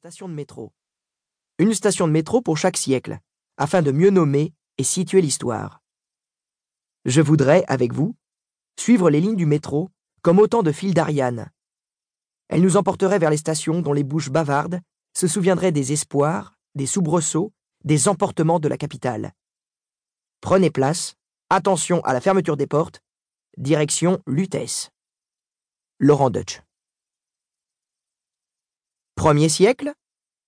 station de métro. Une station de métro pour chaque siècle, afin de mieux nommer et situer l'histoire. Je voudrais, avec vous, suivre les lignes du métro comme autant de fils d'Ariane. Elles nous emporteraient vers les stations dont les bouches bavardes se souviendraient des espoirs, des soubresauts, des emportements de la capitale. Prenez place, attention à la fermeture des portes, direction Lutèce. Laurent Deutsch. Premier siècle,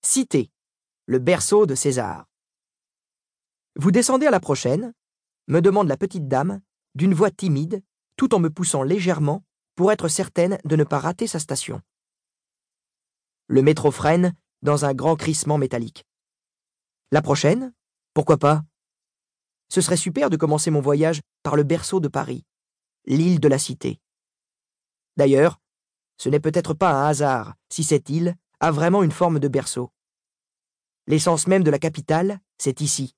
Cité, le berceau de César. Vous descendez à la prochaine, me demande la petite dame, d'une voix timide, tout en me poussant légèrement pour être certaine de ne pas rater sa station. Le métro freine dans un grand crissement métallique. La prochaine? Pourquoi pas? Ce serait super de commencer mon voyage par le berceau de Paris, l'île de la Cité. D'ailleurs, ce n'est peut-être pas un hasard si cette île a vraiment une forme de berceau. L'essence même de la capitale, c'est ici.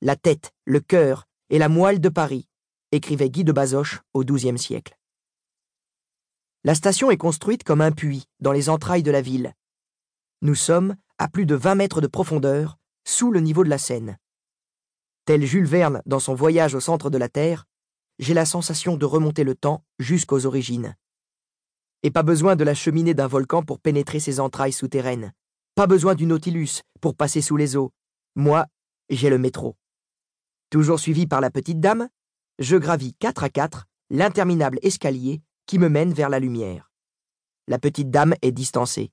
La tête, le cœur et la moelle de Paris, écrivait Guy de Bazoche au XIIe siècle. La station est construite comme un puits dans les entrailles de la ville. Nous sommes à plus de 20 mètres de profondeur, sous le niveau de la Seine. Tel Jules Verne dans son voyage au centre de la Terre, j'ai la sensation de remonter le temps jusqu'aux origines. Et pas besoin de la cheminée d'un volcan pour pénétrer ses entrailles souterraines. Pas besoin du Nautilus pour passer sous les eaux. Moi, j'ai le métro. Toujours suivi par la petite dame, je gravis quatre à quatre l'interminable escalier qui me mène vers la lumière. La petite dame est distancée.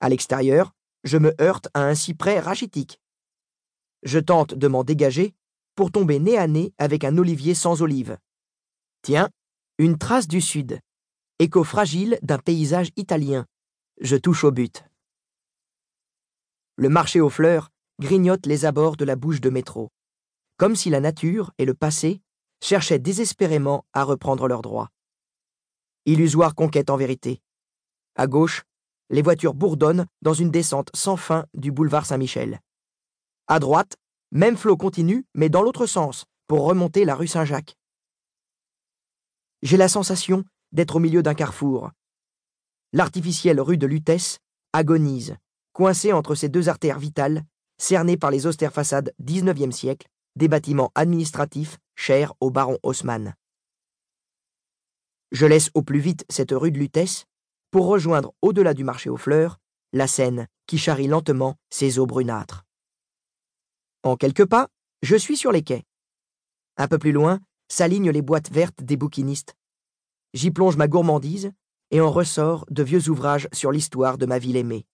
À l'extérieur, je me heurte à un cyprès rachitique. Je tente de m'en dégager pour tomber nez à nez avec un olivier sans olive. Tiens, une trace du sud écho fragile d'un paysage italien. Je touche au but. Le marché aux fleurs grignote les abords de la bouche de métro, comme si la nature et le passé cherchaient désespérément à reprendre leurs droits. Illusoire conquête en vérité. À gauche, les voitures bourdonnent dans une descente sans fin du boulevard Saint-Michel. À droite, même flot continue, mais dans l'autre sens, pour remonter la rue Saint-Jacques. J'ai la sensation d'être au milieu d'un carrefour. L'artificielle rue de Lutèce agonise, coincée entre ces deux artères vitales, cernées par les austères façades XIXe siècle des bâtiments administratifs chers au baron Haussmann. Je laisse au plus vite cette rue de Lutèce pour rejoindre au-delà du marché aux fleurs la Seine qui charrie lentement ses eaux brunâtres. En quelques pas, je suis sur les quais. Un peu plus loin s'alignent les boîtes vertes des bouquinistes, J'y plonge ma gourmandise et en ressort de vieux ouvrages sur l'histoire de ma ville aimée.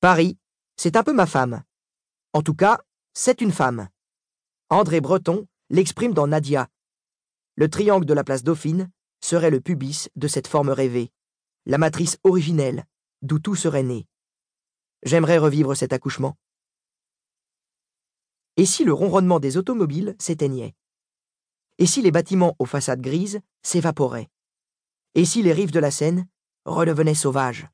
Paris, c'est un peu ma femme. En tout cas, c'est une femme. André Breton l'exprime dans Nadia. Le triangle de la place Dauphine serait le pubis de cette forme rêvée, la matrice originelle d'où tout serait né. J'aimerais revivre cet accouchement. Et si le ronronnement des automobiles s'éteignait? Et si les bâtiments aux façades grises s'évaporaient? Et si les rives de la Seine redevenaient sauvages?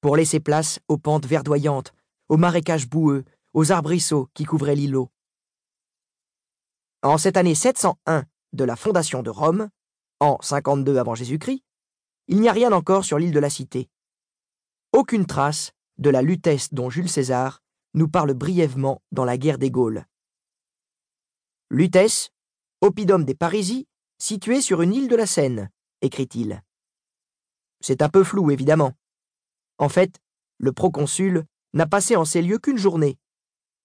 Pour laisser place aux pentes verdoyantes, aux marécages boueux, aux arbrisseaux qui couvraient l'îlot. En cette année 701 de la fondation de Rome, en 52 avant Jésus-Christ, il n'y a rien encore sur l'île de la Cité. Aucune trace de la lutèce dont Jules César nous parle brièvement dans la guerre des Gaules. Lutèce, oppidum des Parisis, situé sur une île de la Seine, écrit-il. C'est un peu flou, évidemment. En fait, le proconsul n'a passé en ces lieux qu'une journée,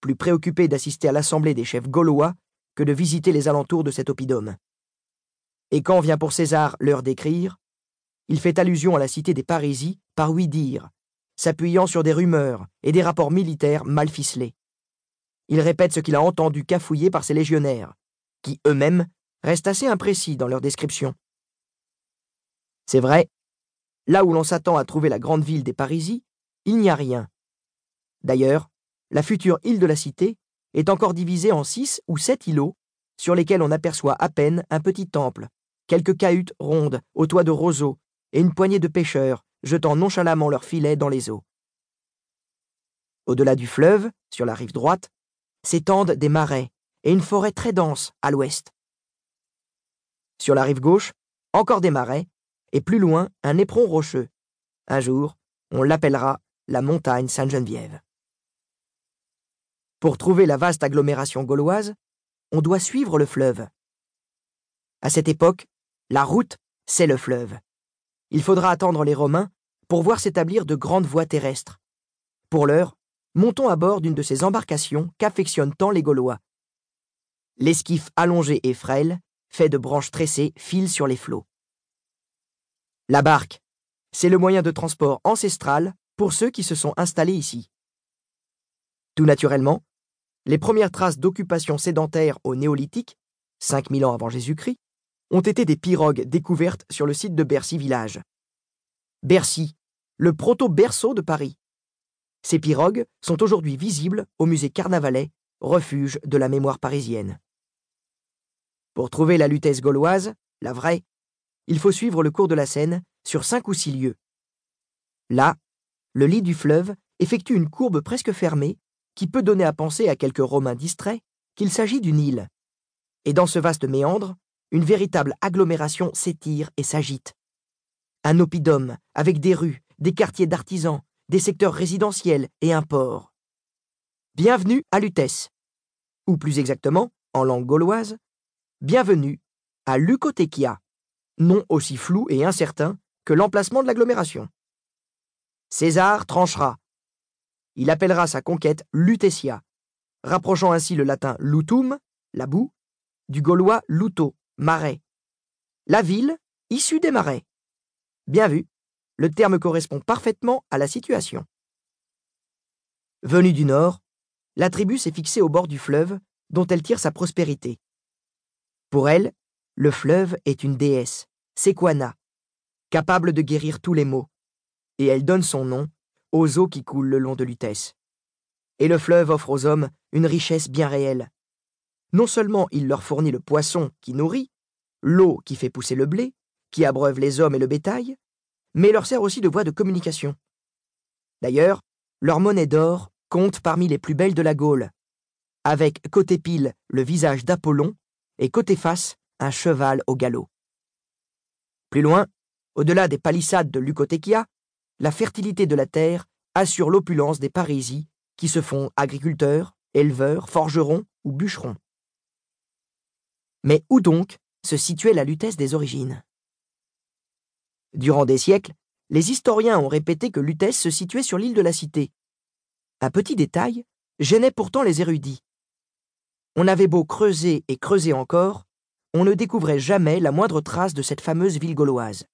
plus préoccupé d'assister à l'assemblée des chefs gaulois que de visiter les alentours de cet oppidum. Et quand vient pour César l'heure d'écrire, il fait allusion à la cité des Parisis par oui dire, s'appuyant sur des rumeurs et des rapports militaires mal ficelés. Il répète ce qu'il a entendu cafouiller par ses légionnaires, qui eux-mêmes restent assez imprécis dans leur description. C'est vrai, là où l'on s'attend à trouver la grande ville des Parisis, il n'y a rien. D'ailleurs, la future île de la Cité est encore divisée en six ou sept îlots, sur lesquels on aperçoit à peine un petit temple, quelques cahutes rondes au toit de roseaux et une poignée de pêcheurs jetant nonchalamment leurs filets dans les eaux. Au-delà du fleuve, sur la rive droite, s'étendent des marais et une forêt très dense à l'ouest. Sur la rive gauche, encore des marais, et plus loin, un éperon rocheux. Un jour, on l'appellera la montagne Sainte-Geneviève. Pour trouver la vaste agglomération gauloise, on doit suivre le fleuve. À cette époque, la route, c'est le fleuve. Il faudra attendre les Romains pour voir s'établir de grandes voies terrestres. Pour l'heure, montons à bord d'une de ces embarcations qu'affectionnent tant les Gaulois. L'esquif allongé et frêle, fait de branches tressées, file sur les flots. La barque, c'est le moyen de transport ancestral pour ceux qui se sont installés ici. Tout naturellement, les premières traces d'occupation sédentaire au néolithique, 5000 ans avant Jésus-Christ, ont été des pirogues découvertes sur le site de Bercy Village. Bercy, le proto-berceau de Paris. Ces pirogues sont aujourd'hui visibles au musée Carnavalet, refuge de la mémoire parisienne. Pour trouver la lutèce gauloise, la vraie, il faut suivre le cours de la Seine sur cinq ou six lieues. Là, le lit du fleuve effectue une courbe presque fermée qui peut donner à penser à quelques Romains distraits qu'il s'agit d'une île. Et dans ce vaste méandre, une véritable agglomération s'étire et s'agite. Un oppidum avec des rues, des quartiers d'artisans, des secteurs résidentiels et un port. Bienvenue à Lutèce. Ou plus exactement, en langue gauloise, bienvenue à Lucotekia, nom aussi flou et incertain que l'emplacement de l'agglomération. César tranchera. Il appellera sa conquête Lutetia, rapprochant ainsi le latin lutum, la boue, du gaulois luto, marais. La ville, issue des marais. Bien vu, le terme correspond parfaitement à la situation. Venue du nord, la tribu s'est fixée au bord du fleuve dont elle tire sa prospérité. Pour elle, le fleuve est une déesse, Sequana, capable de guérir tous les maux, et elle donne son nom aux eaux qui coulent le long de Lutèce. Et le fleuve offre aux hommes une richesse bien réelle. Non seulement il leur fournit le poisson qui nourrit, l'eau qui fait pousser le blé, qui abreuve les hommes et le bétail, mais leur sert aussi de voie de communication. D'ailleurs, leur monnaie d'or compte parmi les plus belles de la Gaule, avec côté pile le visage d'Apollon et côté face un cheval au galop. Plus loin, au-delà des palissades de Lucotekia, la fertilité de la terre assure l'opulence des Parisis qui se font agriculteurs, éleveurs, forgerons ou bûcherons. Mais où donc se situait la lutèce des origines? Durant des siècles, les historiens ont répété que Lutèce se situait sur l'île de la Cité. Un petit détail gênait pourtant les érudits. On avait beau creuser et creuser encore, on ne découvrait jamais la moindre trace de cette fameuse ville gauloise.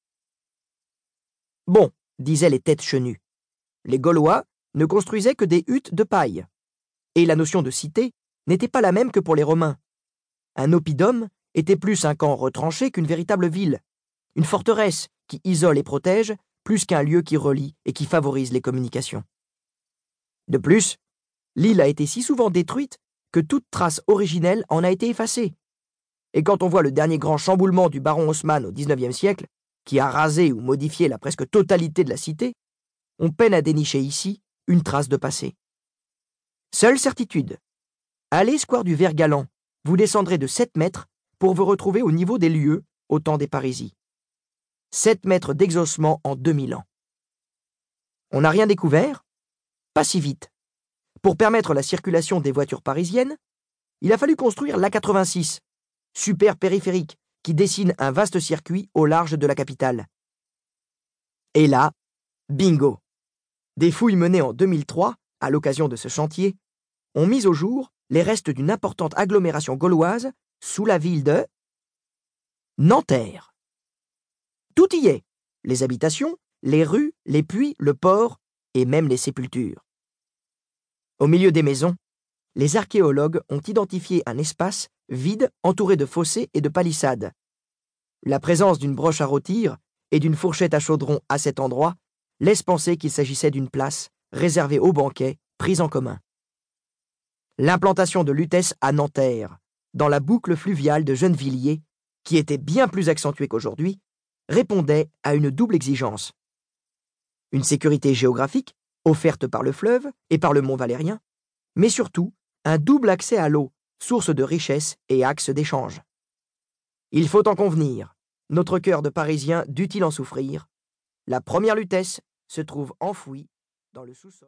Bon, disaient les têtes chenues, les Gaulois ne construisaient que des huttes de paille. Et la notion de cité n'était pas la même que pour les Romains. Un oppidum était plus un camp retranché qu'une véritable ville, une forteresse qui isole et protège plus qu'un lieu qui relie et qui favorise les communications. De plus, l'île a été si souvent détruite que toute trace originelle en a été effacée. Et quand on voit le dernier grand chamboulement du baron Haussmann au XIXe siècle, qui a rasé ou modifié la presque totalité de la cité, on peine à dénicher ici une trace de passé. Seule certitude. Allez square du Vert Galant, vous descendrez de 7 mètres pour vous retrouver au niveau des lieux au temps des Parisis. 7 mètres d'exaucement en 2000 ans. On n'a rien découvert Pas si vite. Pour permettre la circulation des voitures parisiennes, il a fallu construire l'A86, super périphérique qui dessine un vaste circuit au large de la capitale. Et là, bingo Des fouilles menées en 2003, à l'occasion de ce chantier, ont mis au jour les restes d'une importante agglomération gauloise sous la ville de Nanterre. Tout y est, les habitations, les rues, les puits, le port et même les sépultures. Au milieu des maisons, les archéologues ont identifié un espace vide entouré de fossés et de palissades. La présence d'une broche à rôtir et d'une fourchette à chaudron à cet endroit laisse penser qu'il s'agissait d'une place réservée aux banquets, prise en commun. L'implantation de Lutèce à Nanterre, dans la boucle fluviale de Gennevilliers, qui était bien plus accentuée qu'aujourd'hui, répondait à une double exigence. Une sécurité géographique offerte par le fleuve et par le mont Valérien, mais surtout un double accès à l'eau, source de richesse et axe d'échange. Il faut en convenir, notre cœur de Parisien dut-il en souffrir? La première lutèce se trouve enfouie dans le sous-sol.